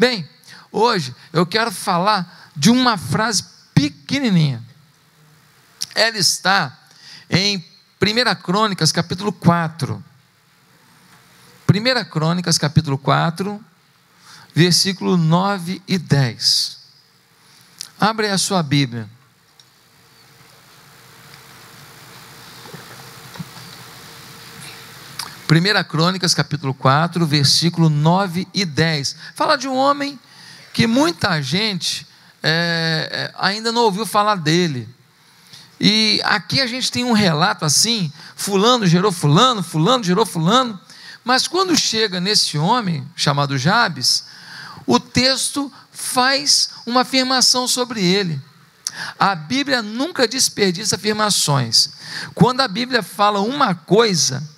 Bem, hoje eu quero falar de uma frase pequenininha. Ela está em 1 Crônicas, capítulo 4. 1 Crônicas, capítulo 4, versículo 9 e 10. Abre a sua Bíblia. Primeira Crônicas, capítulo 4, versículo 9 e 10. Fala de um homem que muita gente é, ainda não ouviu falar dele. E aqui a gente tem um relato assim: Fulano gerou Fulano, Fulano gerou Fulano. Mas quando chega nesse homem chamado Jabes, o texto faz uma afirmação sobre ele. A Bíblia nunca desperdiça afirmações. Quando a Bíblia fala uma coisa,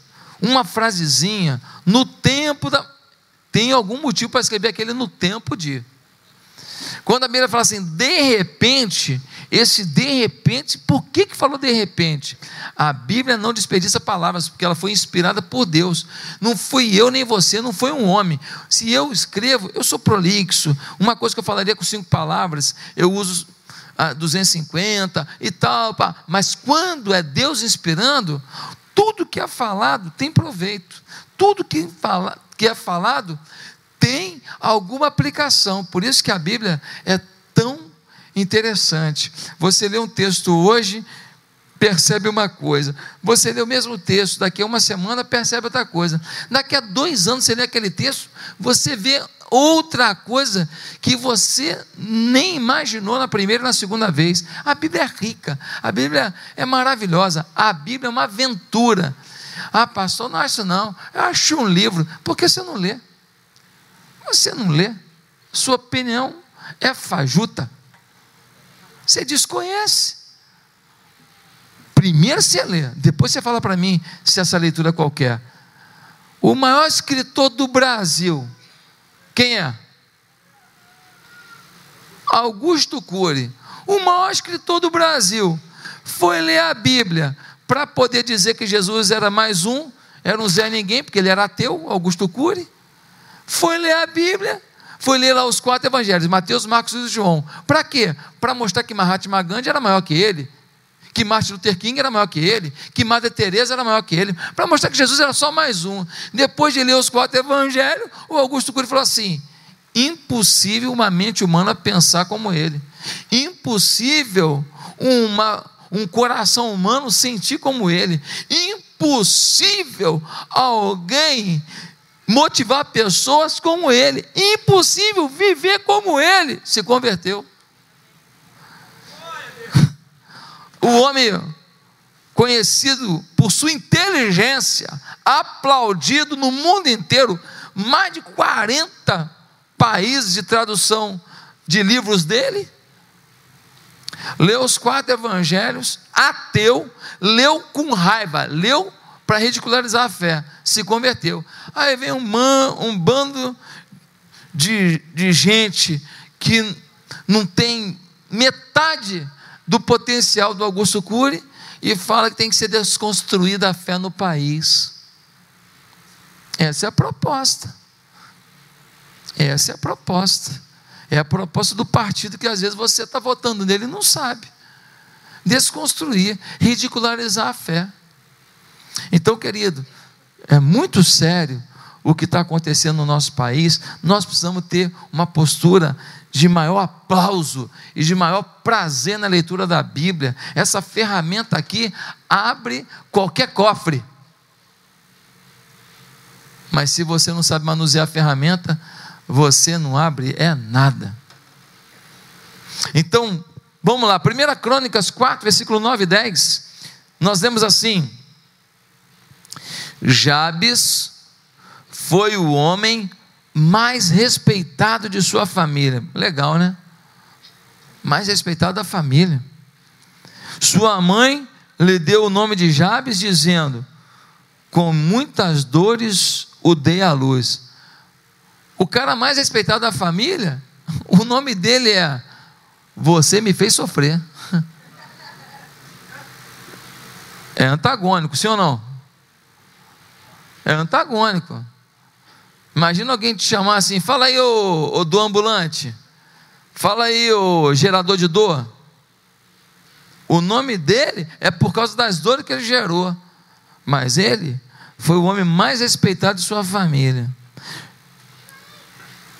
uma frasezinha, no tempo da. Tem algum motivo para escrever aquele no tempo de. Quando a Bíblia fala assim, de repente, esse de repente, por que, que falou de repente? A Bíblia não desperdiça palavras, porque ela foi inspirada por Deus. Não fui eu nem você, não foi um homem. Se eu escrevo, eu sou prolixo. Uma coisa que eu falaria com cinco palavras, eu uso 250 ah, e tal. Pá. Mas quando é Deus inspirando, que é falado tem proveito. Tudo que, fala, que é falado tem alguma aplicação. Por isso que a Bíblia é tão interessante. Você lê um texto hoje, percebe uma coisa. Você lê o mesmo texto, daqui a uma semana percebe outra coisa. Daqui a dois anos você lê aquele texto, você vê outra coisa que você nem imaginou na primeira e na segunda vez. A Bíblia é rica, a Bíblia é maravilhosa, a Bíblia é uma aventura. Ah, pastor, não acho não. Eu acho um livro. Por que você não lê? Você não lê, sua opinião é fajuta. Você desconhece. Primeiro você lê, depois você fala para mim se essa leitura é qualquer. O maior escritor do Brasil, quem é? Augusto Cury, o maior escritor do Brasil, foi ler a Bíblia para poder dizer que Jesus era mais um, era um Zé Ninguém, porque ele era ateu, Augusto Cury foi ler a Bíblia, foi ler lá os quatro evangelhos, Mateus, Marcos e João. Para quê? Para mostrar que Mahatma Gandhi era maior que ele, que Martin Luther King era maior que ele, que Madre Teresa era maior que ele, para mostrar que Jesus era só mais um. Depois de ler os quatro evangelhos, o Augusto Cury falou assim: impossível uma mente humana pensar como ele, impossível uma, um coração humano sentir como ele, impossível alguém motivar pessoas como ele. Impossível viver como ele se converteu. O homem conhecido por sua inteligência, aplaudido no mundo inteiro, mais de 40 países de tradução de livros dele. Leu os quatro evangelhos, ateu, leu com raiva, leu para ridicularizar a fé, se converteu. Aí vem um, man, um bando de, de gente que não tem metade do potencial do Augusto Cury e fala que tem que ser desconstruída a fé no país. Essa é a proposta. Essa é a proposta. É a proposta do partido que às vezes você está votando nele e não sabe. Desconstruir, ridicularizar a fé. Então, querido, é muito sério o que está acontecendo no nosso país. Nós precisamos ter uma postura de maior aplauso e de maior prazer na leitura da Bíblia. Essa ferramenta aqui abre qualquer cofre. Mas se você não sabe manusear a ferramenta, você não abre é nada. Então, vamos lá, 1 Crônicas 4, versículo 9 e 10. Nós lemos assim: Jabes foi o homem mais respeitado de sua família. Legal, né? Mais respeitado da família. Sua mãe lhe deu o nome de Jabes, dizendo: Com muitas dores o dei à luz. O cara mais respeitado da família, o nome dele é: Você me fez sofrer. É antagônico, sim ou não? É antagônico. Imagina alguém te chamar assim, fala aí, ô, ô do ambulante, fala aí, ô gerador de dor. O nome dele é por causa das dores que ele gerou, mas ele foi o homem mais respeitado de sua família.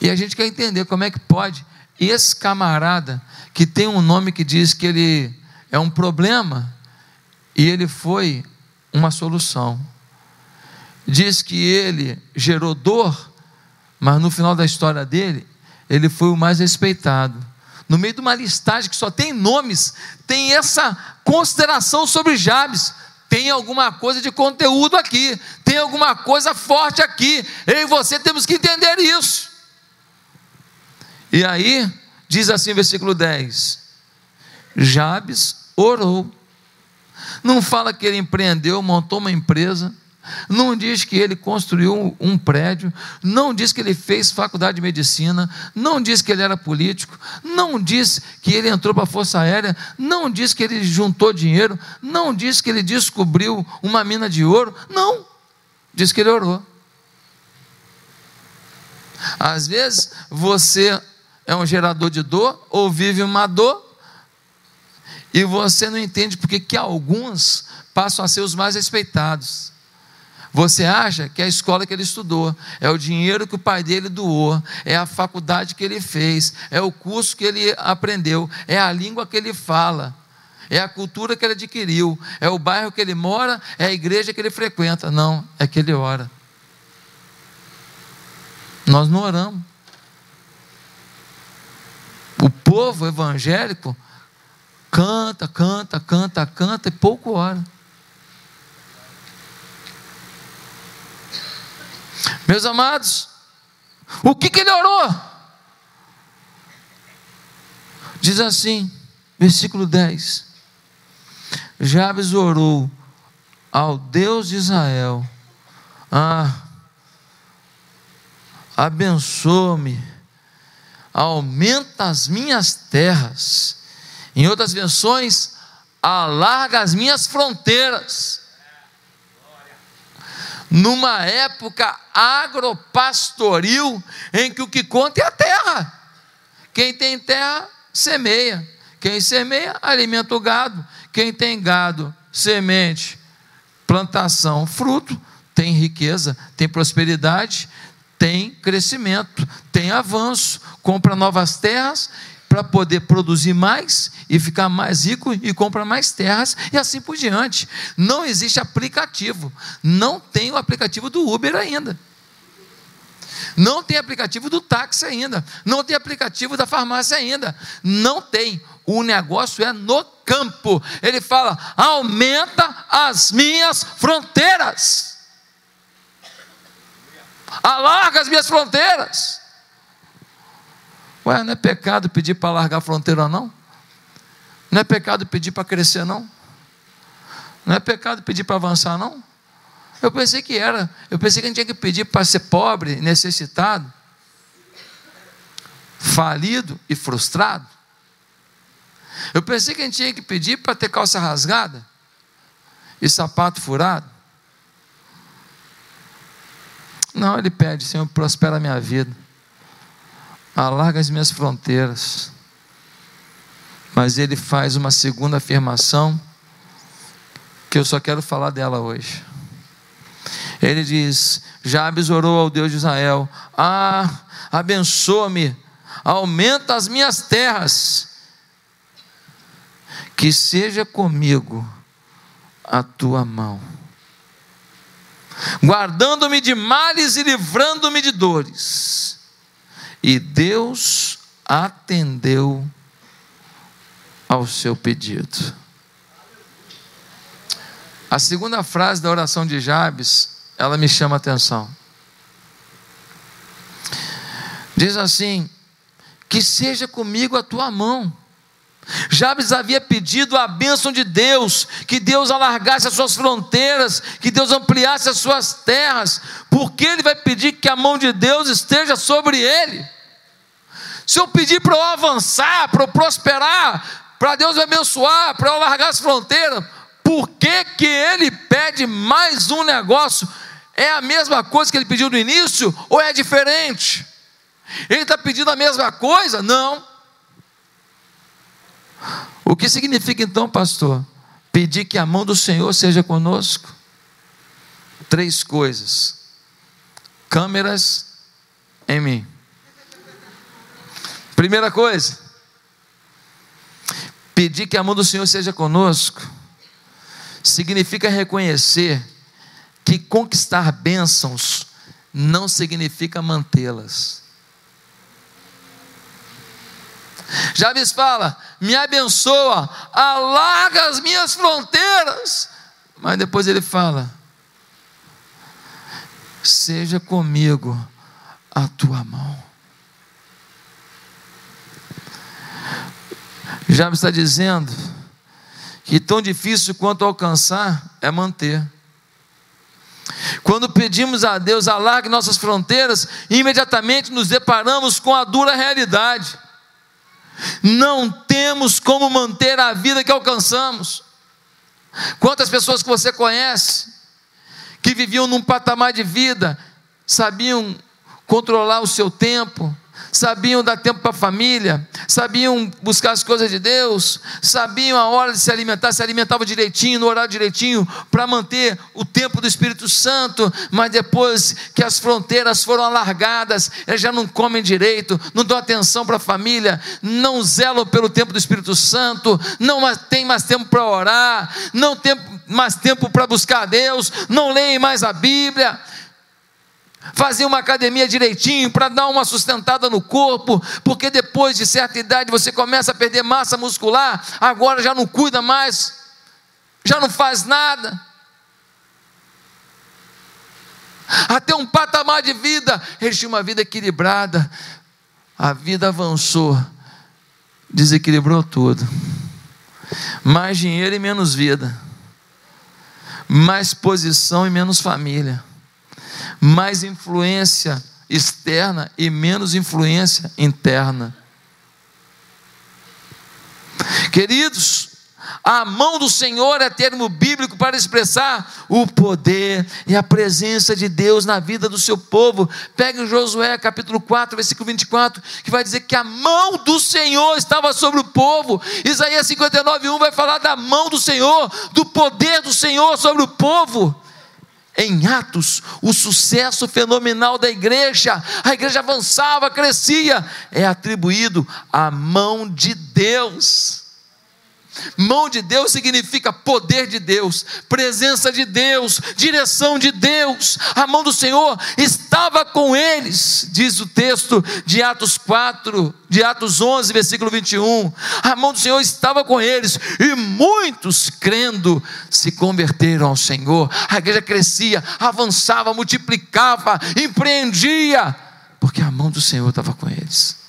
E a gente quer entender como é que pode esse camarada que tem um nome que diz que ele é um problema e ele foi uma solução. Diz que ele gerou dor, mas no final da história dele, ele foi o mais respeitado. No meio de uma listagem que só tem nomes, tem essa consideração sobre Jabes. Tem alguma coisa de conteúdo aqui, tem alguma coisa forte aqui. Eu e você temos que entender isso. E aí, diz assim, versículo 10: Jabes orou. Não fala que ele empreendeu, montou uma empresa, não diz que ele construiu um prédio, não diz que ele fez faculdade de medicina, não diz que ele era político, não diz que ele entrou para a Força Aérea, não diz que ele juntou dinheiro, não diz que ele descobriu uma mina de ouro, não, diz que ele orou. Às vezes você é um gerador de dor ou vive uma dor e você não entende porque que alguns passam a ser os mais respeitados. Você acha que a escola que ele estudou, é o dinheiro que o pai dele doou, é a faculdade que ele fez, é o curso que ele aprendeu, é a língua que ele fala, é a cultura que ele adquiriu, é o bairro que ele mora, é a igreja que ele frequenta. Não, é que ele ora. Nós não oramos. O povo evangélico canta, canta, canta, canta e pouco ora. Meus amados, o que, que ele orou? Diz assim, versículo 10: Jabes orou ao Deus de Israel, ah, abençoa-me aumenta as minhas terras. Em outras versões, alarga as minhas fronteiras. Numa época agropastoril, em que o que conta é a terra. Quem tem terra, semeia. Quem semeia, alimenta o gado. Quem tem gado, semente, plantação, fruto, tem riqueza, tem prosperidade, tem crescimento, tem avanço, compra novas terras para poder produzir mais e ficar mais rico e compra mais terras e assim por diante. Não existe aplicativo, não tem o aplicativo do Uber ainda. Não tem aplicativo do táxi ainda, não tem aplicativo da farmácia ainda, não tem. O negócio é no campo. Ele fala: aumenta as minhas fronteiras alarga as minhas fronteiras. Ué, não é pecado pedir para alargar a fronteira, não? Não é pecado pedir para crescer, não? Não é pecado pedir para avançar, não? Eu pensei que era. Eu pensei que a gente tinha que pedir para ser pobre, necessitado, falido e frustrado. Eu pensei que a gente tinha que pedir para ter calça rasgada e sapato furado. Não, ele pede, Senhor, prospera a minha vida, alarga as minhas fronteiras. Mas ele faz uma segunda afirmação, que eu só quero falar dela hoje. Ele diz: Jabes orou ao Deus de Israel: Ah, abençoa-me, aumenta as minhas terras, que seja comigo a tua mão guardando-me de males e livrando-me de dores. E Deus atendeu ao seu pedido. A segunda frase da oração de Jabes, ela me chama a atenção. Diz assim: Que seja comigo a tua mão Jabes havia pedido a bênção de Deus, que Deus alargasse as suas fronteiras, que Deus ampliasse as suas terras, porque ele vai pedir que a mão de Deus esteja sobre ele. Se eu pedir para eu avançar, para eu prosperar, para Deus me abençoar, para eu alargar as fronteiras, por que, que ele pede mais um negócio? é a mesma coisa que ele pediu no início ou é diferente? Ele está pedindo a mesma coisa? Não. O que significa então, pastor? Pedir que a mão do Senhor seja conosco? Três coisas: câmeras em mim. Primeira coisa, pedir que a mão do Senhor seja conosco, significa reconhecer que conquistar bênçãos não significa mantê-las. Jabes fala: me abençoa, alarga as minhas fronteiras. Mas depois ele fala: seja comigo a tua mão. Jabes está dizendo que tão difícil quanto alcançar é manter. Quando pedimos a Deus alargue nossas fronteiras, imediatamente nos deparamos com a dura realidade. Não temos como manter a vida que alcançamos. Quantas pessoas que você conhece que viviam num patamar de vida, sabiam controlar o seu tempo, sabiam dar tempo para a família, sabiam buscar as coisas de Deus, sabiam a hora de se alimentar, se alimentavam direitinho, no horário direitinho, para manter o tempo do Espírito Santo, mas depois que as fronteiras foram alargadas, eles já não comem direito, não dão atenção para a família, não zelam pelo tempo do Espírito Santo, não tem mais tempo para orar, não tem mais tempo para buscar a Deus, não leem mais a Bíblia fazer uma academia direitinho para dar uma sustentada no corpo, porque depois de certa idade você começa a perder massa muscular, agora já não cuida mais, já não faz nada. Até um patamar de vida, eles tinham uma vida equilibrada, a vida avançou, desequilibrou tudo. Mais dinheiro e menos vida, mais posição e menos família mais influência externa e menos influência interna. Queridos, a mão do Senhor é termo bíblico para expressar o poder e a presença de Deus na vida do seu povo. Pega em Josué capítulo 4, versículo 24, que vai dizer que a mão do Senhor estava sobre o povo. Isaías 59, 1 vai falar da mão do Senhor, do poder do Senhor sobre o povo em Atos, o sucesso fenomenal da igreja, a igreja avançava, crescia, é atribuído à mão de Deus. Mão de Deus significa poder de Deus, presença de Deus, direção de Deus. A mão do Senhor estava com eles, diz o texto de Atos 4, de Atos 11, versículo 21. A mão do Senhor estava com eles e muitos crendo se converteram ao Senhor. A igreja crescia, avançava, multiplicava, empreendia, porque a mão do Senhor estava com eles.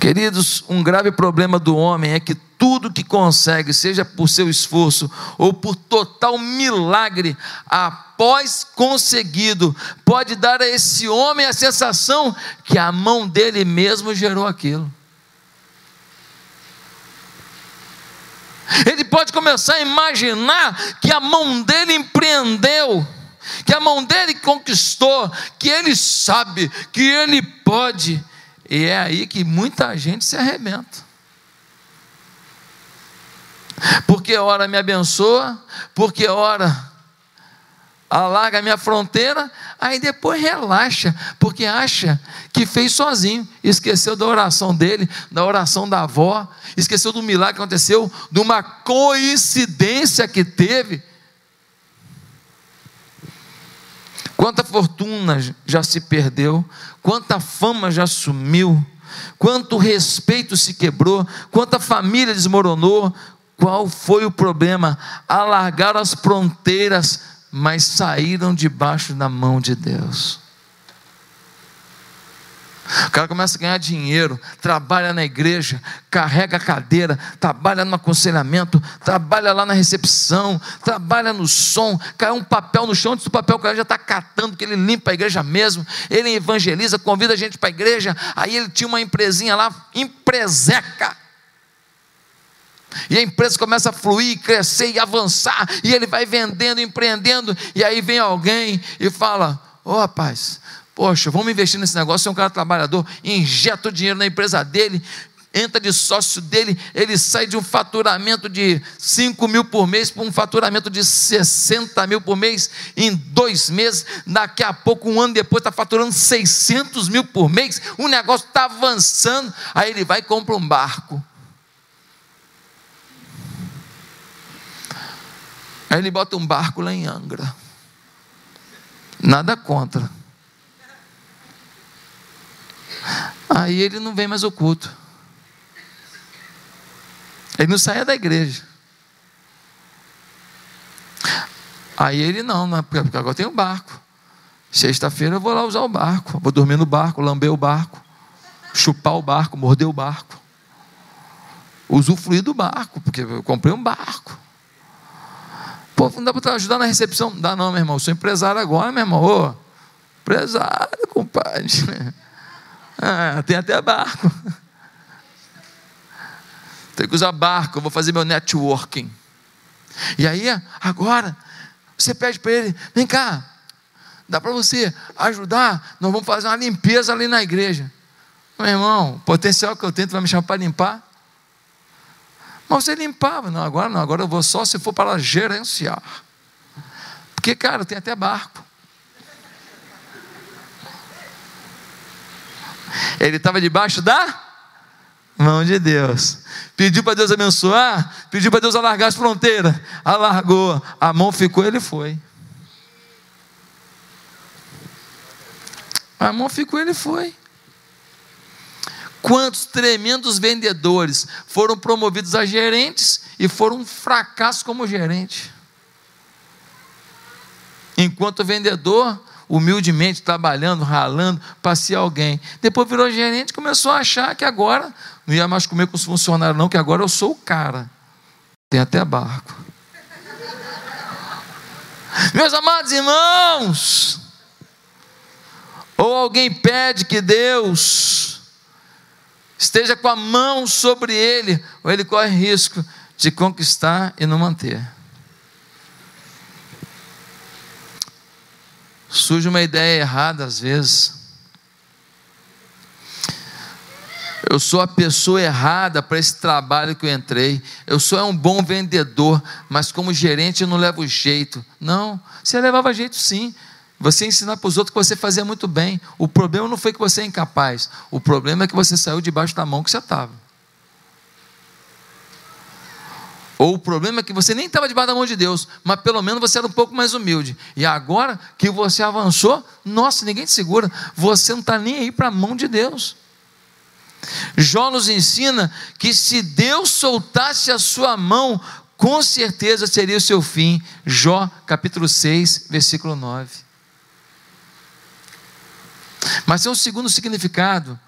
Queridos, um grave problema do homem é que tudo que consegue, seja por seu esforço ou por total milagre, após conseguido, pode dar a esse homem a sensação que a mão dele mesmo gerou aquilo. Ele pode começar a imaginar que a mão dele empreendeu, que a mão dele conquistou, que ele sabe, que ele pode. E é aí que muita gente se arrebenta. Porque ora me abençoa, porque ora alarga a minha fronteira, aí depois relaxa, porque acha que fez sozinho, esqueceu da oração dele, da oração da avó, esqueceu do milagre que aconteceu, de uma coincidência que teve. Quanta fortuna já se perdeu, quanta fama já sumiu, quanto respeito se quebrou, quanta família desmoronou. Qual foi o problema? Alargaram as fronteiras, mas saíram debaixo da mão de Deus. O cara começa a ganhar dinheiro, trabalha na igreja, carrega a cadeira, trabalha no aconselhamento, trabalha lá na recepção, trabalha no som, cai um papel no chão, antes do papel o cara já está catando, que ele limpa a igreja mesmo, ele evangeliza, convida a gente para a igreja, aí ele tinha uma empresinha lá, empreseca. E a empresa começa a fluir, crescer e avançar, e ele vai vendendo, empreendendo, e aí vem alguém e fala: Ô oh, rapaz, poxa, vamos investir nesse negócio, é um cara trabalhador, injeta o dinheiro na empresa dele, entra de sócio dele, ele sai de um faturamento de 5 mil por mês para um faturamento de 60 mil por mês em dois meses. Daqui a pouco, um ano depois, está faturando 600 mil por mês. O negócio está avançando. Aí ele vai e compra um barco. Aí ele bota um barco lá em Angra. Nada contra. Aí ele não vem mais ao culto. Ele não saía da igreja. Aí ele não, né? porque agora tem um barco. Sexta-feira eu vou lá usar o barco. Vou dormir no barco, lamber o barco, chupar o barco, morder o barco. Usufruir do barco, porque eu comprei um barco. Pô, não dá para ajudar na recepção? Não dá não, meu irmão. Eu sou empresário agora, meu irmão. Ô, empresário, compadre. Ah, tem até barco. Tem que usar barco, eu vou fazer meu networking. E aí, agora, você pede para ele: vem cá, dá para você ajudar? Nós vamos fazer uma limpeza ali na igreja. Meu irmão, o potencial que eu tenho, vai me chamar para limpar? Mas você limpava, não, agora não, agora eu vou só se for para gerenciar. Porque, cara, tem até barco. Ele estava debaixo da mão de Deus. Pediu para Deus abençoar, pediu para Deus alargar as fronteiras, alargou, a mão ficou, ele foi. A mão ficou, ele foi. Quantos tremendos vendedores foram promovidos a gerentes e foram um fracasso como gerente. Enquanto vendedor, humildemente trabalhando, ralando, para ser alguém. Depois virou gerente, começou a achar que agora não ia mais comer com os funcionários, não, que agora eu sou o cara. Tem até barco. Meus amados irmãos, ou alguém pede que Deus esteja com a mão sobre ele, ou ele corre risco de conquistar e não manter. Surge uma ideia errada às vezes. Eu sou a pessoa errada para esse trabalho que eu entrei. Eu sou um bom vendedor, mas como gerente eu não levo jeito. Não, você levava jeito sim. Você ensinar para os outros que você fazia muito bem. O problema não foi que você é incapaz. O problema é que você saiu debaixo da mão que você estava. Ou o problema é que você nem estava debaixo da mão de Deus, mas pelo menos você era um pouco mais humilde. E agora que você avançou, nossa, ninguém te segura. Você não está nem aí para a mão de Deus. Jó nos ensina que se Deus soltasse a sua mão, com certeza seria o seu fim. Jó capítulo 6, versículo 9. Mas tem um segundo significado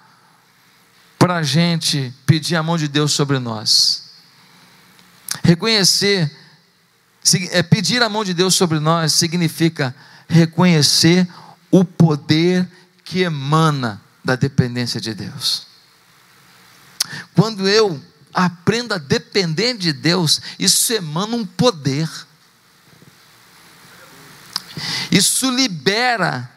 para a gente pedir a mão de Deus sobre nós. Reconhecer, é, pedir a mão de Deus sobre nós significa reconhecer o poder que emana da dependência de Deus. Quando eu aprendo a depender de Deus, isso emana um poder. Isso libera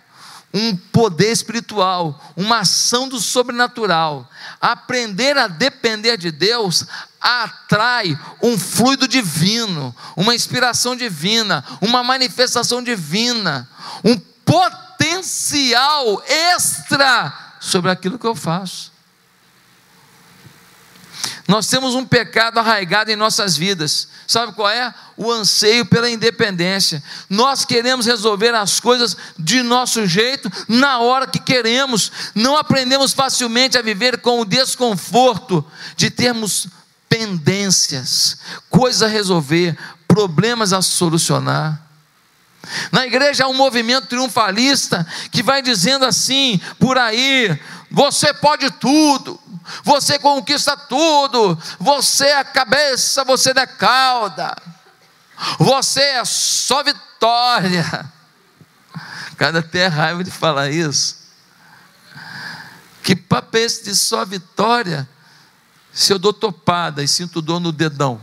um poder espiritual, uma ação do sobrenatural. Aprender a depender de Deus atrai um fluido divino, uma inspiração divina, uma manifestação divina, um potencial extra sobre aquilo que eu faço. Nós temos um pecado arraigado em nossas vidas. Sabe qual é? O anseio pela independência. Nós queremos resolver as coisas de nosso jeito, na hora que queremos. Não aprendemos facilmente a viver com o desconforto de termos pendências, coisas a resolver, problemas a solucionar. Na igreja há um movimento triunfalista que vai dizendo assim, por aí, você pode tudo, você conquista tudo, você é a cabeça, você é cauda, você é só vitória. Cada até raiva de falar isso. Que papo é de só vitória? Se eu dou topada e sinto dor no dedão?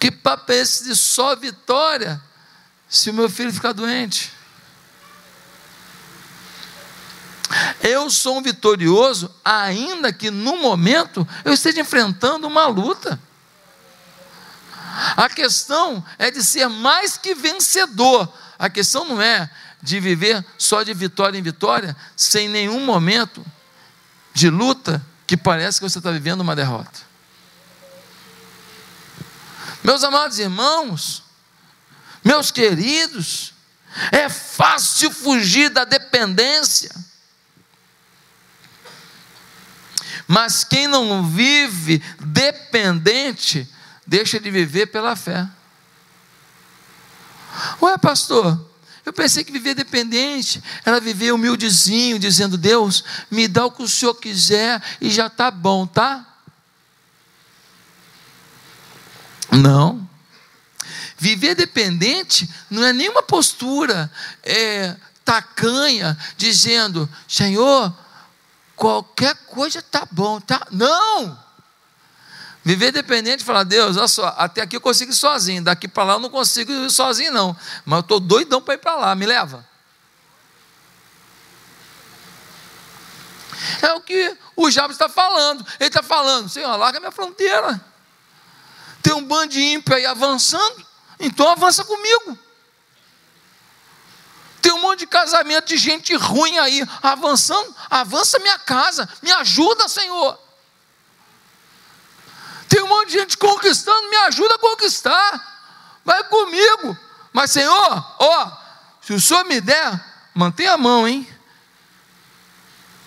Que papo é esse de só vitória se o meu filho ficar doente? Eu sou um vitorioso, ainda que no momento eu esteja enfrentando uma luta. A questão é de ser mais que vencedor. A questão não é de viver só de vitória em vitória, sem nenhum momento de luta que parece que você está vivendo uma derrota. Meus amados irmãos, meus queridos, é fácil fugir da dependência. Mas quem não vive dependente, deixa de viver pela fé. Ué, pastor, eu pensei que viver dependente era viver humildezinho, dizendo: Deus, me dá o que o Senhor quiser e já está bom, tá? Não. Viver dependente não é nenhuma postura é, tacanha, dizendo: Senhor, qualquer coisa está bom, tá? Não! Viver dependente, falar, Deus, olha só, até aqui eu consigo ir sozinho, daqui para lá eu não consigo ir sozinho, não. Mas eu estou doidão para ir para lá, me leva. É o que o Jabes está falando. Ele está falando, Senhor, larga minha fronteira. Tem um bando de ímpio aí avançando, então avança comigo. Tem um monte de casamento de gente ruim aí avançando, avança minha casa, me ajuda, Senhor. Tem um monte de gente conquistando, me ajuda a conquistar. Vai comigo. Mas, Senhor, ó, se o Senhor me der, mantenha a mão, hein?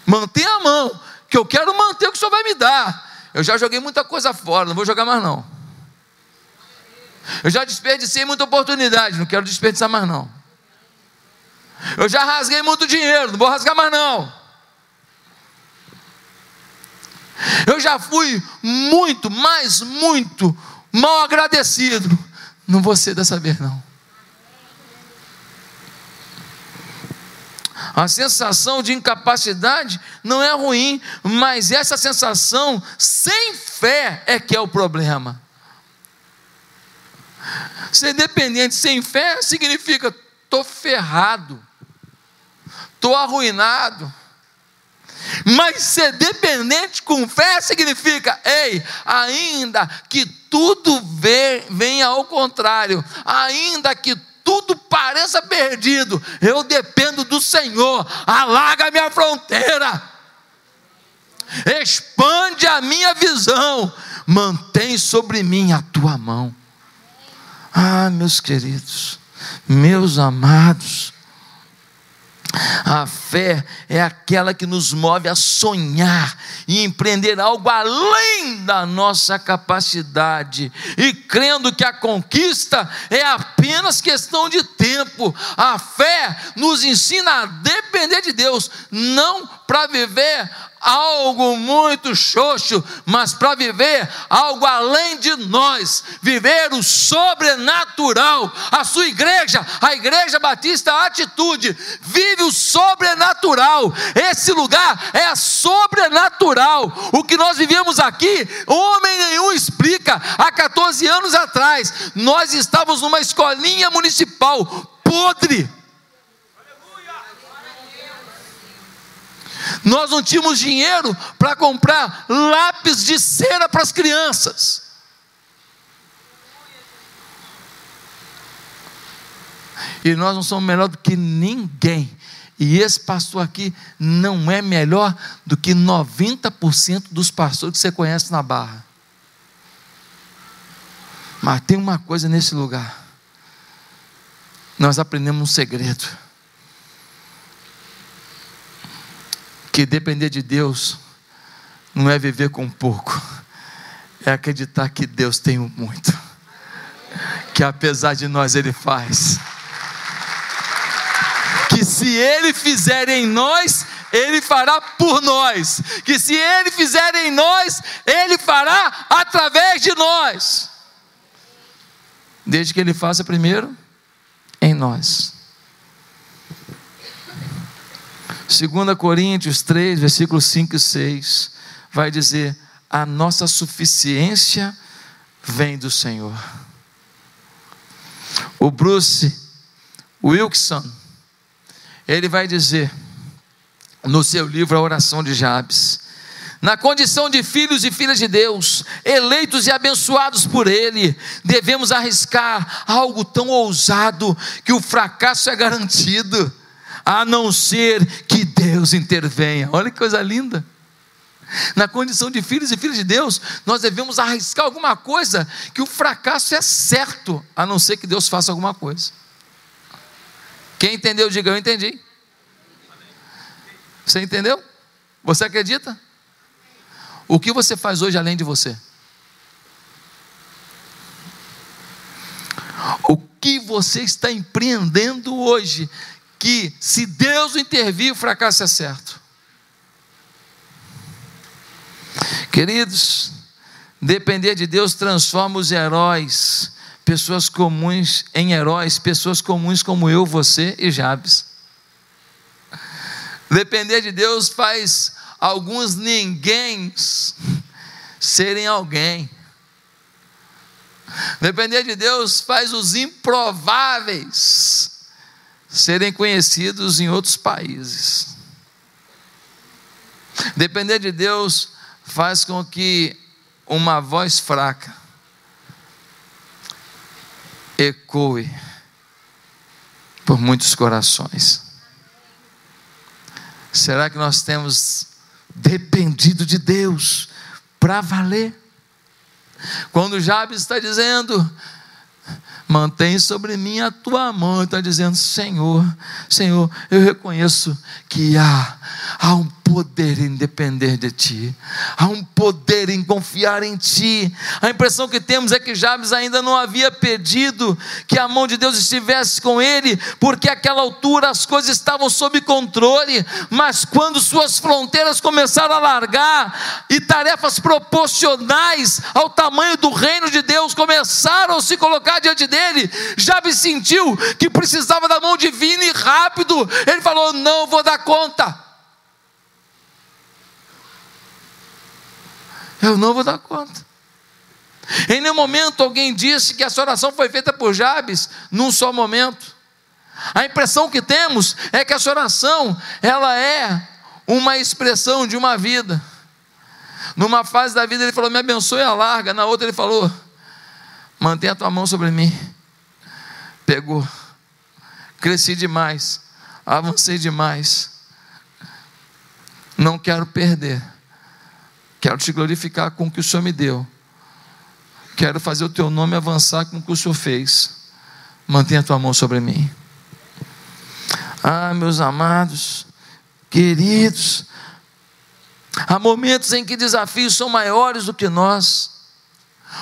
Mantenha a mão, que eu quero manter o que o Senhor vai me dar. Eu já joguei muita coisa fora, não vou jogar mais não. Eu já desperdicei muita oportunidade, não quero desperdiçar mais não. Eu já rasguei muito dinheiro, não vou rasgar mais não. Eu já fui muito, mas muito mal agradecido. Não vou ser dessa vez, não. A sensação de incapacidade não é ruim, mas essa sensação sem fé é que é o problema. Ser dependente sem fé significa estou ferrado, estou arruinado mas ser dependente com fé significa, ei, ainda que tudo venha ao contrário, ainda que tudo pareça perdido, eu dependo do Senhor, alarga a minha fronteira, expande a minha visão, mantém sobre mim a tua mão. Ah, meus queridos, meus amados, a fé é aquela que nos move a sonhar e empreender algo além da nossa capacidade, e crendo que a conquista é apenas questão de tempo. A fé nos ensina a depender de Deus, não para viver algo muito xoxo, mas para viver algo além de nós, viver o sobrenatural. A sua igreja, a Igreja Batista Atitude, vive o sobrenatural. Esse lugar é sobrenatural. O que nós vivemos aqui, homem nenhum explica. Há 14 anos atrás, nós estávamos numa escolinha municipal podre Nós não tínhamos dinheiro para comprar lápis de cera para as crianças. E nós não somos melhor do que ninguém. E esse pastor aqui não é melhor do que 90% dos pastores que você conhece na Barra. Mas tem uma coisa nesse lugar. Nós aprendemos um segredo. Que depender de Deus não é viver com pouco, é acreditar que Deus tem muito, que apesar de nós Ele faz, que se Ele fizer em nós, Ele fará por nós, que se Ele fizer em nós, Ele fará através de nós, desde que Ele faça primeiro em nós. 2 Coríntios 3, versículos 5 e 6, vai dizer: A nossa suficiência vem do Senhor. O Bruce Wilson, ele vai dizer, no seu livro A Oração de Jabes, na condição de filhos e filhas de Deus, eleitos e abençoados por Ele, devemos arriscar algo tão ousado que o fracasso é garantido, a não ser que Deus intervenha. Olha que coisa linda. Na condição de filhos e filhas de Deus, nós devemos arriscar alguma coisa que o fracasso é certo, a não ser que Deus faça alguma coisa. Quem entendeu, diga eu entendi. Você entendeu? Você acredita? O que você faz hoje além de você? O que você está empreendendo hoje que se Deus intervir, o fracasso é certo? Queridos, depender de Deus transforma os heróis, pessoas comuns, em heróis, pessoas comuns como eu, você e Jabes. Depender de Deus faz alguns ninguém serem alguém. Depender de Deus faz os improváveis serem conhecidos em outros países. Depender de Deus faz com que uma voz fraca ecoe por muitos corações. Será que nós temos dependido de Deus para valer? Quando Jabes está dizendo, mantém sobre mim a tua mão, está dizendo, Senhor, Senhor, eu reconheço que há, há um poder em depender de Ti, há um poder em confiar em Ti. A impressão que temos é que Jabes ainda não havia pedido que a mão de Deus estivesse com ele, porque àquela altura as coisas estavam sob controle, mas quando suas fronteiras começaram a largar e tarefas proporcionais ao tamanho do reino de Deus começaram a se colocar diante dele, Jabes sentiu que precisava da mão divina e rápido, ele falou: Não vou dar conta. Eu não vou dar conta. Em nenhum momento alguém disse que essa oração foi feita por Jabes num só momento. A impressão que temos é que essa oração, ela é uma expressão de uma vida. Numa fase da vida ele falou: "Me abençoe a larga", na outra ele falou: "Mantenha a tua mão sobre mim". Pegou. Cresci demais. Avancei demais. Não quero perder Quero te glorificar com o que o Senhor me deu. Quero fazer o teu nome avançar com o que o Senhor fez. Mantenha a tua mão sobre mim. Ah, meus amados, queridos, há momentos em que desafios são maiores do que nós.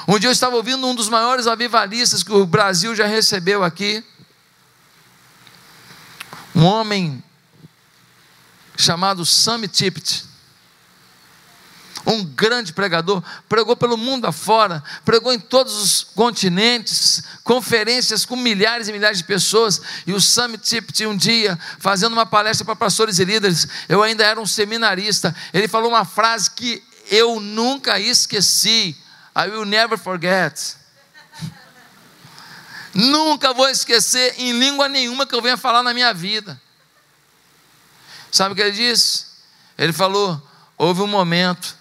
Um dia eu estava ouvindo um dos maiores avivalistas que o Brasil já recebeu aqui. Um homem chamado Sam Tippett um grande pregador, pregou pelo mundo afora, pregou em todos os continentes, conferências com milhares e milhares de pessoas. E o Summit Tippett, um dia, fazendo uma palestra para pastores e líderes, eu ainda era um seminarista. Ele falou uma frase que eu nunca esqueci. I will never forget. nunca vou esquecer em língua nenhuma que eu venha falar na minha vida. Sabe o que ele disse? Ele falou: houve um momento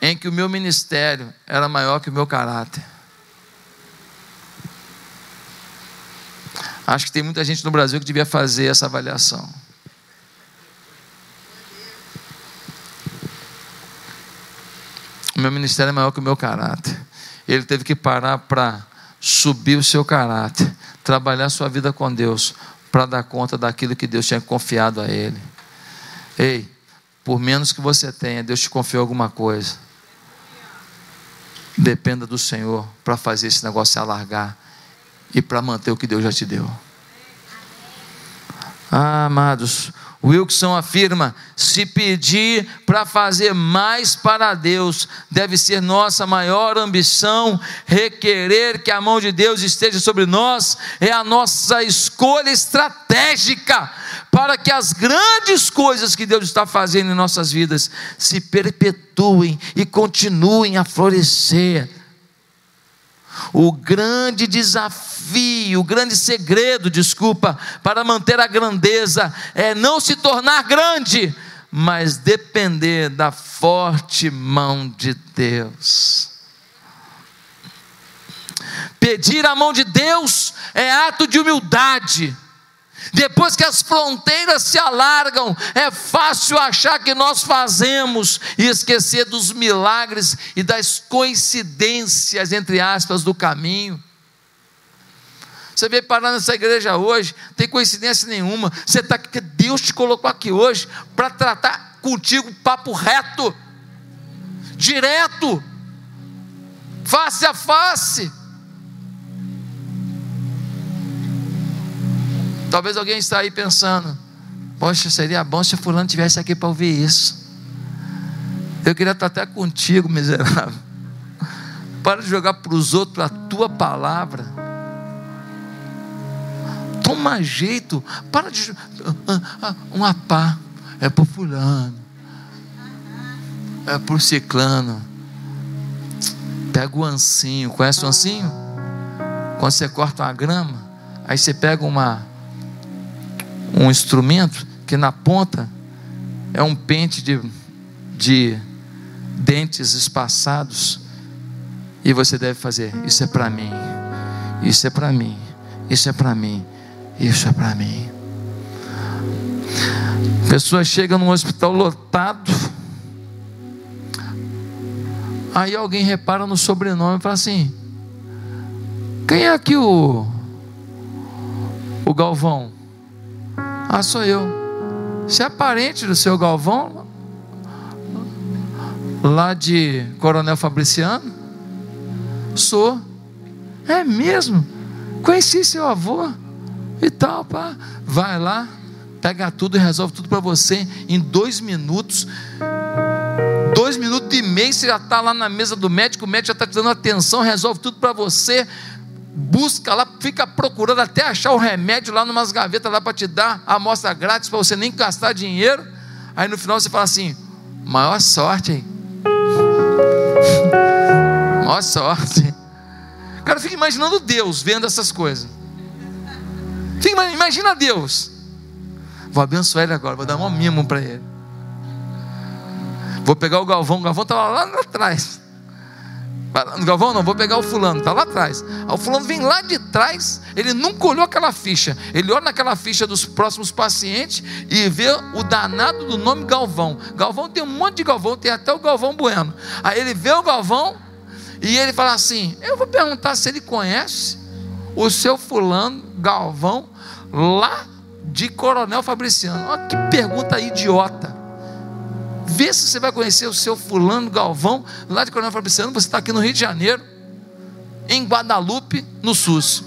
em que o meu ministério era maior que o meu caráter. Acho que tem muita gente no Brasil que devia fazer essa avaliação. O meu ministério é maior que o meu caráter. Ele teve que parar para subir o seu caráter, trabalhar sua vida com Deus, para dar conta daquilo que Deus tinha confiado a ele. Ei, por menos que você tenha, Deus te confiou alguma coisa. Dependa do Senhor para fazer esse negócio se alargar e para manter o que Deus já te deu. Ah, amados, Wilson afirma: se pedir para fazer mais para Deus, deve ser nossa maior ambição. Requerer que a mão de Deus esteja sobre nós é a nossa escolha estratégica para que as grandes coisas que Deus está fazendo em nossas vidas se perpetuem e continuem a florescer. O grande desafio, o grande segredo, desculpa, para manter a grandeza é não se tornar grande, mas depender da forte mão de Deus. Pedir a mão de Deus é ato de humildade depois que as fronteiras se alargam, é fácil achar que nós fazemos e esquecer dos milagres e das coincidências, entre aspas, do caminho. Você veio parar nessa igreja hoje, não tem coincidência nenhuma. Você está aqui, Deus te colocou aqui hoje para tratar contigo papo reto, direto, face a face. Talvez alguém está aí pensando: Poxa, seria bom se fulano tivesse aqui para ouvir isso. Eu queria estar até contigo, miserável. Para de jogar para os outros a tua palavra. Toma jeito. Para de. Uma pá. É por fulano. É por ciclano. Pega o ancinho. Conhece o ancinho? Quando você corta uma grama, aí você pega uma um instrumento que na ponta é um pente de, de dentes espaçados. E você deve fazer: Isso é para mim, isso é para mim, isso é para mim, isso é para mim. Pessoa chega num hospital lotado. Aí alguém repara no sobrenome e fala assim: Quem é aqui o, o Galvão? Ah, sou eu. Você é parente do seu Galvão? Lá de Coronel Fabriciano? Sou. É mesmo? Conheci seu avô e tal, pá. Vai lá, pega tudo e resolve tudo para você em dois minutos. Dois minutos e meio, você já está lá na mesa do médico, o médico já está te dando atenção, resolve tudo para você busca lá, fica procurando até achar o remédio lá numas gavetas lá para te dar a amostra grátis para você nem gastar dinheiro. Aí no final você fala assim: maior sorte, hein? maior sorte. Cara fica imaginando Deus vendo essas coisas. Fica, imagina Deus. Vou abençoar ele agora, vou dar um mimo para ele. Vou pegar o Galvão, o Galvão estava lá atrás. Galvão, não, vou pegar o fulano, está lá atrás. o fulano vem lá de trás, ele nunca olhou aquela ficha. Ele olha naquela ficha dos próximos pacientes e vê o danado do nome Galvão. Galvão tem um monte de Galvão, tem até o Galvão Bueno. Aí ele vê o Galvão e ele fala assim: Eu vou perguntar se ele conhece o seu fulano Galvão lá de Coronel Fabriciano. Olha que pergunta idiota. Vê se você vai conhecer o seu fulano Galvão, lá de Coronel Fabriciano, você está aqui no Rio de Janeiro, em Guadalupe, no SUS.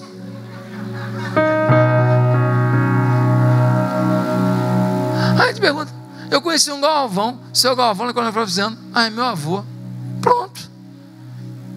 Aí gente pergunta, eu conheci um Galvão, seu Galvão, lá de Coronel Fabriciano, ah, é meu avô. Pronto.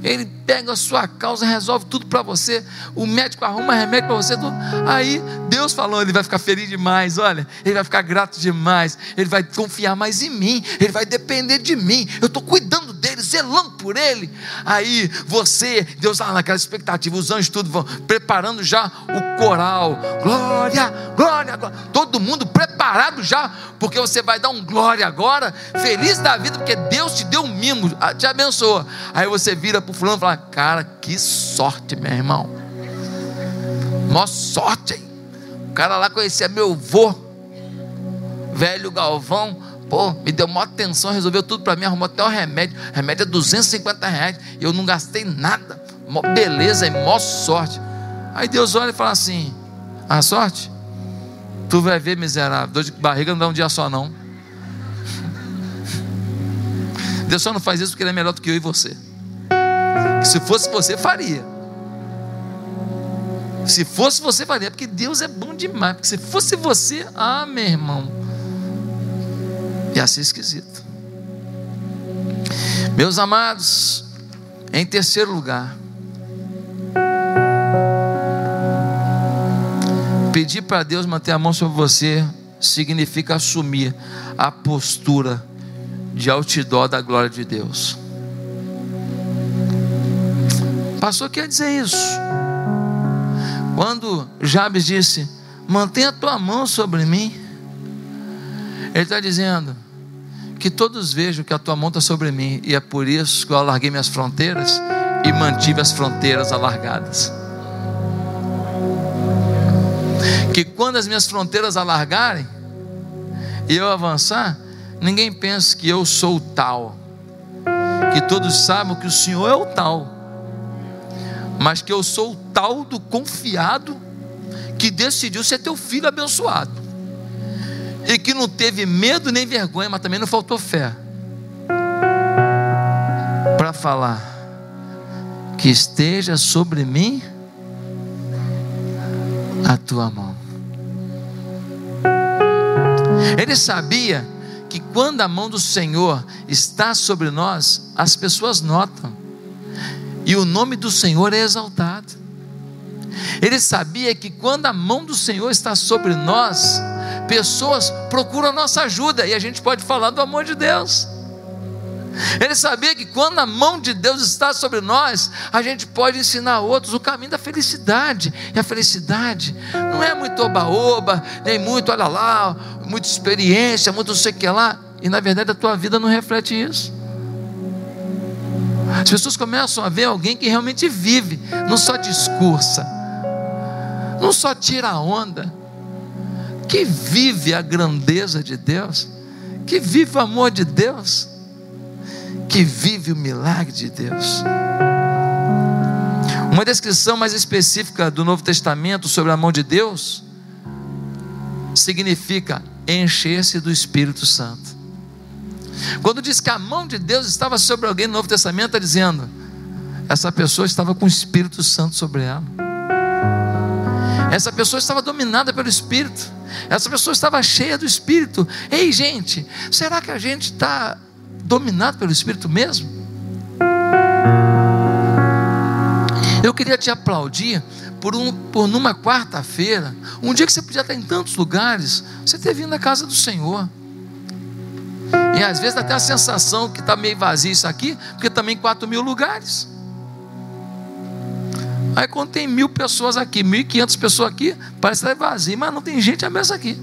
Ele pega a sua causa, resolve tudo para você. O médico arruma remédio para você. Tudo. Aí Deus falou, ele vai ficar feliz demais. Olha, ele vai ficar grato demais. Ele vai confiar mais em mim. Ele vai depender de mim. Eu estou cuidando dele, zelando por ele. Aí você, Deus lá naquela expectativa, os anjos tudo vão preparando já o coral. Glória, glória, glória. Todo mundo preparado já, porque você vai dar um glória agora. Feliz da vida, porque Deus te deu um mimo, te abençoa. Aí você vira para o fulano e fala: Cara, que sorte, meu irmão. Mó sorte, hein? O cara lá conhecia meu vô, velho Galvão. Pô, me deu maior atenção, resolveu tudo para mim, arrumou até o remédio. Remédio é 250 reais. Eu não gastei nada. Mó beleza e mó sorte. Aí Deus olha e fala assim: A sorte? Tu vai ver, miserável. Dor de barriga não dá um dia só, não. Deus só não faz isso porque Ele é melhor do que eu e você. Se fosse você, faria. Se fosse você, faria, porque Deus é bom demais. Porque se fosse você, ah, meu irmão, ia ser esquisito. Meus amados, em terceiro lugar, pedir para Deus manter a mão sobre você significa assumir a postura de outdoor da glória de Deus. Pastor quer dizer isso. Quando Jabes disse: Mantenha a tua mão sobre mim, ele está dizendo que todos vejam que a tua mão está sobre mim, e é por isso que eu alarguei minhas fronteiras e mantive as fronteiras alargadas. Que quando as minhas fronteiras alargarem e eu avançar, ninguém pense que eu sou o tal, que todos saibam que o Senhor é o tal, mas que eu sou o tal do confiado que decidiu ser teu filho abençoado, e que não teve medo nem vergonha, mas também não faltou fé, para falar que esteja sobre mim a tua mão. Ele sabia que quando a mão do Senhor está sobre nós, as pessoas notam, e o nome do Senhor é exaltado. Ele sabia que quando a mão do Senhor está sobre nós, pessoas procuram a nossa ajuda, e a gente pode falar do amor de Deus. Ele sabia que quando a mão de Deus está sobre nós, a gente pode ensinar a outros o caminho da felicidade. E a felicidade não é muito oba-oba, nem muito, olha lá, muita experiência, muito não sei o que lá. E na verdade a tua vida não reflete isso. As pessoas começam a ver alguém que realmente vive, não só discursa, não só tira onda, que vive a grandeza de Deus, que vive o amor de Deus que vive o milagre de Deus. Uma descrição mais específica do Novo Testamento sobre a mão de Deus significa encher-se do Espírito Santo. Quando diz que a mão de Deus estava sobre alguém no Novo Testamento, está dizendo, essa pessoa estava com o Espírito Santo sobre ela. Essa pessoa estava dominada pelo Espírito. Essa pessoa estava cheia do Espírito. Ei, gente, será que a gente está dominado pelo Espírito mesmo? Eu queria te aplaudir por, um, por numa quarta-feira, um dia que você podia estar em tantos lugares, você ter vindo à casa do Senhor. E às vezes dá até a sensação que está meio vazio isso aqui, porque também 4 mil lugares. Aí quando tem mil pessoas aqui, 1.500 pessoas aqui, parece que está vazio, mas não tem gente a mesa aqui.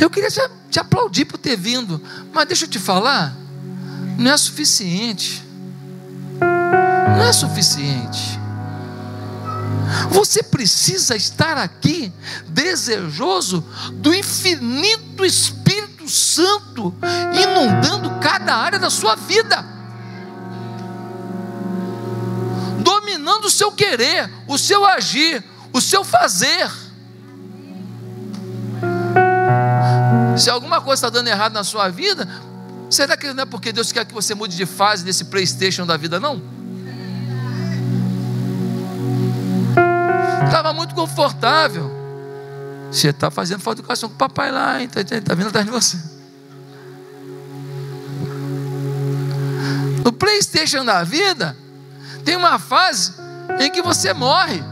Eu queria te aplaudir por ter vindo, mas deixa eu te falar, não é suficiente. Não é suficiente. Você precisa estar aqui desejoso do infinito Espírito Santo inundando cada área da sua vida, dominando o seu querer, o seu agir, o seu fazer. Se alguma coisa está dando errado na sua vida, será que não é porque Deus quer que você mude de fase desse PlayStation da vida, não? Estava muito confortável. Você está fazendo falta de educação com o papai lá, está tá vindo atrás de você. No PlayStation da vida, tem uma fase em que você morre.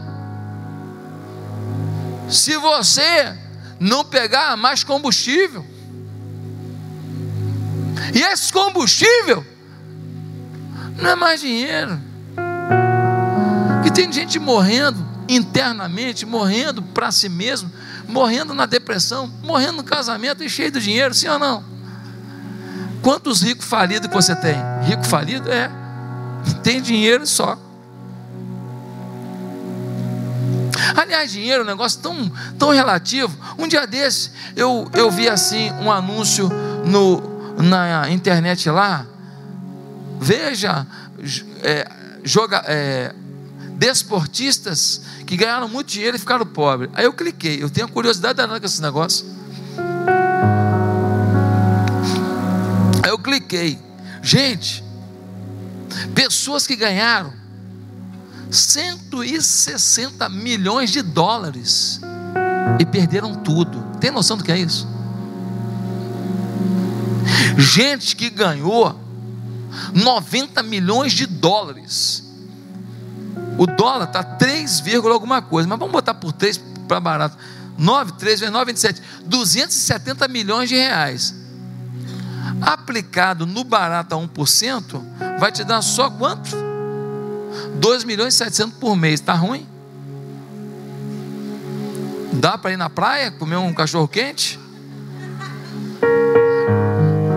Se você não pegar mais combustível. E esse combustível não é mais dinheiro. Que tem gente morrendo internamente, morrendo para si mesmo, morrendo na depressão, morrendo no casamento e cheio de dinheiro, sim ou não? Quantos ricos falidos que você tem? Rico falido é, tem dinheiro só. Aliás, dinheiro é um negócio tão, tão relativo. Um dia desse, eu, eu vi assim um anúncio no, na internet lá. Veja, é, joga, é, desportistas que ganharam muito dinheiro e ficaram pobres. Aí eu cliquei, eu tenho curiosidade danada com esse negócio. Aí eu cliquei. Gente, Pessoas que ganharam 160 milhões de dólares e perderam tudo. Tem noção do que é isso? Gente que ganhou 90 milhões de dólares. O dólar está 3, alguma coisa, mas vamos botar por 3 para barato. 9, 3 vezes 9, 27. 270 milhões de reais. Aplicado no barato a 1%, vai te dar só quanto? 2 milhões e 700 por mês. Está ruim? Dá para ir na praia, comer um cachorro quente?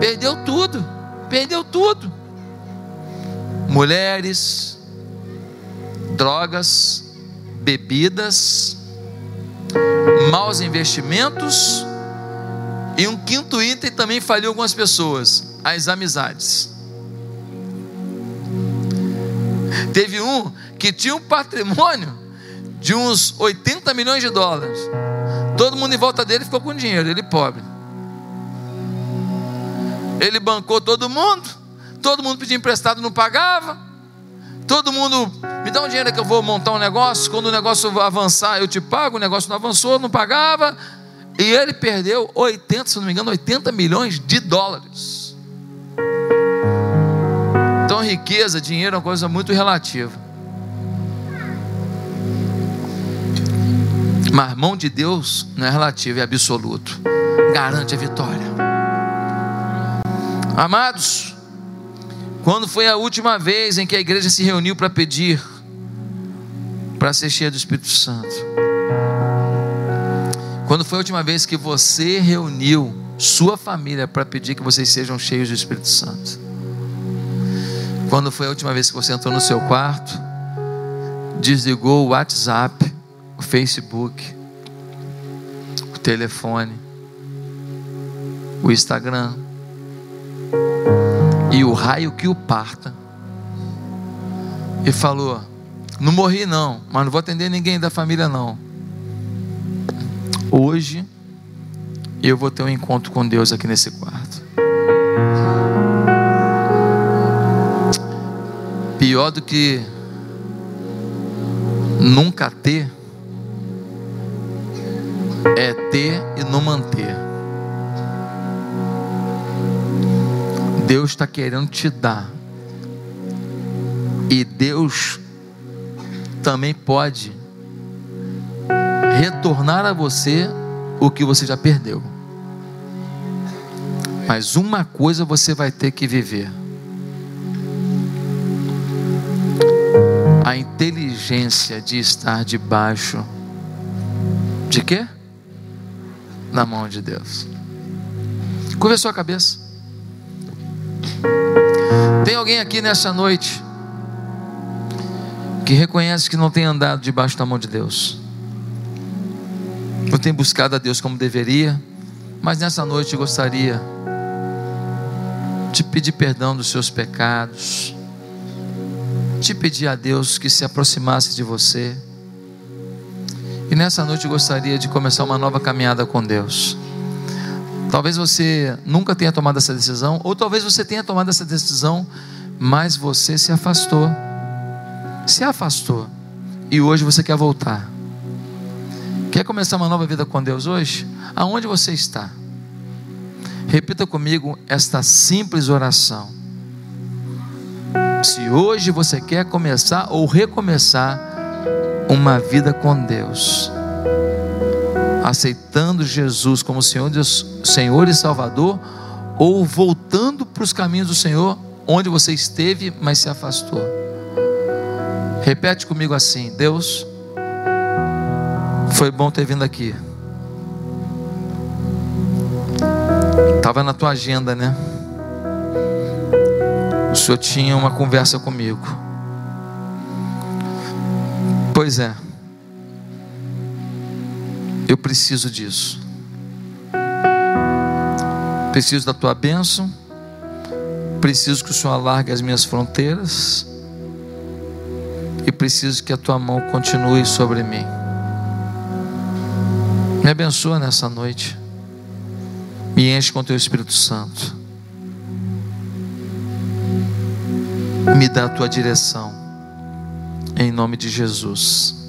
Perdeu tudo. Perdeu tudo. Mulheres, drogas, bebidas, maus investimentos e um quinto item também faliu algumas pessoas: as amizades. Teve um que tinha um patrimônio de uns 80 milhões de dólares. Todo mundo em volta dele ficou com dinheiro, ele pobre. Ele bancou todo mundo, todo mundo pedia emprestado, não pagava. Todo mundo me dá um dinheiro que eu vou montar um negócio. Quando o negócio avançar, eu te pago. O negócio não avançou, não pagava. E ele perdeu 80, se não me engano, 80 milhões de dólares. Então, riqueza, dinheiro é uma coisa muito relativa. Mas mão de Deus não é relativo, é absoluto. Garante a vitória. Amados, quando foi a última vez em que a igreja se reuniu para pedir para ser cheia do Espírito Santo? Quando foi a última vez que você reuniu sua família para pedir que vocês sejam cheios do Espírito Santo? Quando foi a última vez que você entrou no seu quarto, desligou o WhatsApp, o Facebook, o telefone, o Instagram, e o raio que o parta. E falou: Não morri não, mas não vou atender ninguém da família não. Hoje eu vou ter um encontro com Deus aqui nesse quarto. Pior do que nunca ter é ter e não manter. Deus está querendo te dar. E Deus também pode retornar a você o que você já perdeu. Mas uma coisa você vai ter que viver: a inteligência de estar debaixo de quê? Na mão de Deus. Curva a sua cabeça. Tem alguém aqui nessa noite que reconhece que não tem andado debaixo da mão de Deus, não tem buscado a Deus como deveria, mas nessa noite gostaria de pedir perdão dos seus pecados, de pedir a Deus que se aproximasse de você. E nessa noite gostaria de começar uma nova caminhada com Deus. Talvez você nunca tenha tomado essa decisão, ou talvez você tenha tomado essa decisão, mas você se afastou. Se afastou. E hoje você quer voltar. Quer começar uma nova vida com Deus hoje? Aonde você está? Repita comigo esta simples oração. Se hoje você quer começar ou recomeçar uma vida com Deus, aceitando Jesus como Senhor, Senhor e Salvador, ou voltando para os caminhos do Senhor, onde você esteve, mas se afastou. Repete comigo assim: Deus, foi bom ter vindo aqui. Estava na tua agenda, né? O Senhor tinha uma conversa comigo. Pois é. Eu preciso disso. Preciso da tua bênção. Preciso que o Senhor alargue as minhas fronteiras. E preciso que a tua mão continue sobre mim. Me abençoa nessa noite. Me enche com teu Espírito Santo. me dá a tua direção, em nome de Jesus.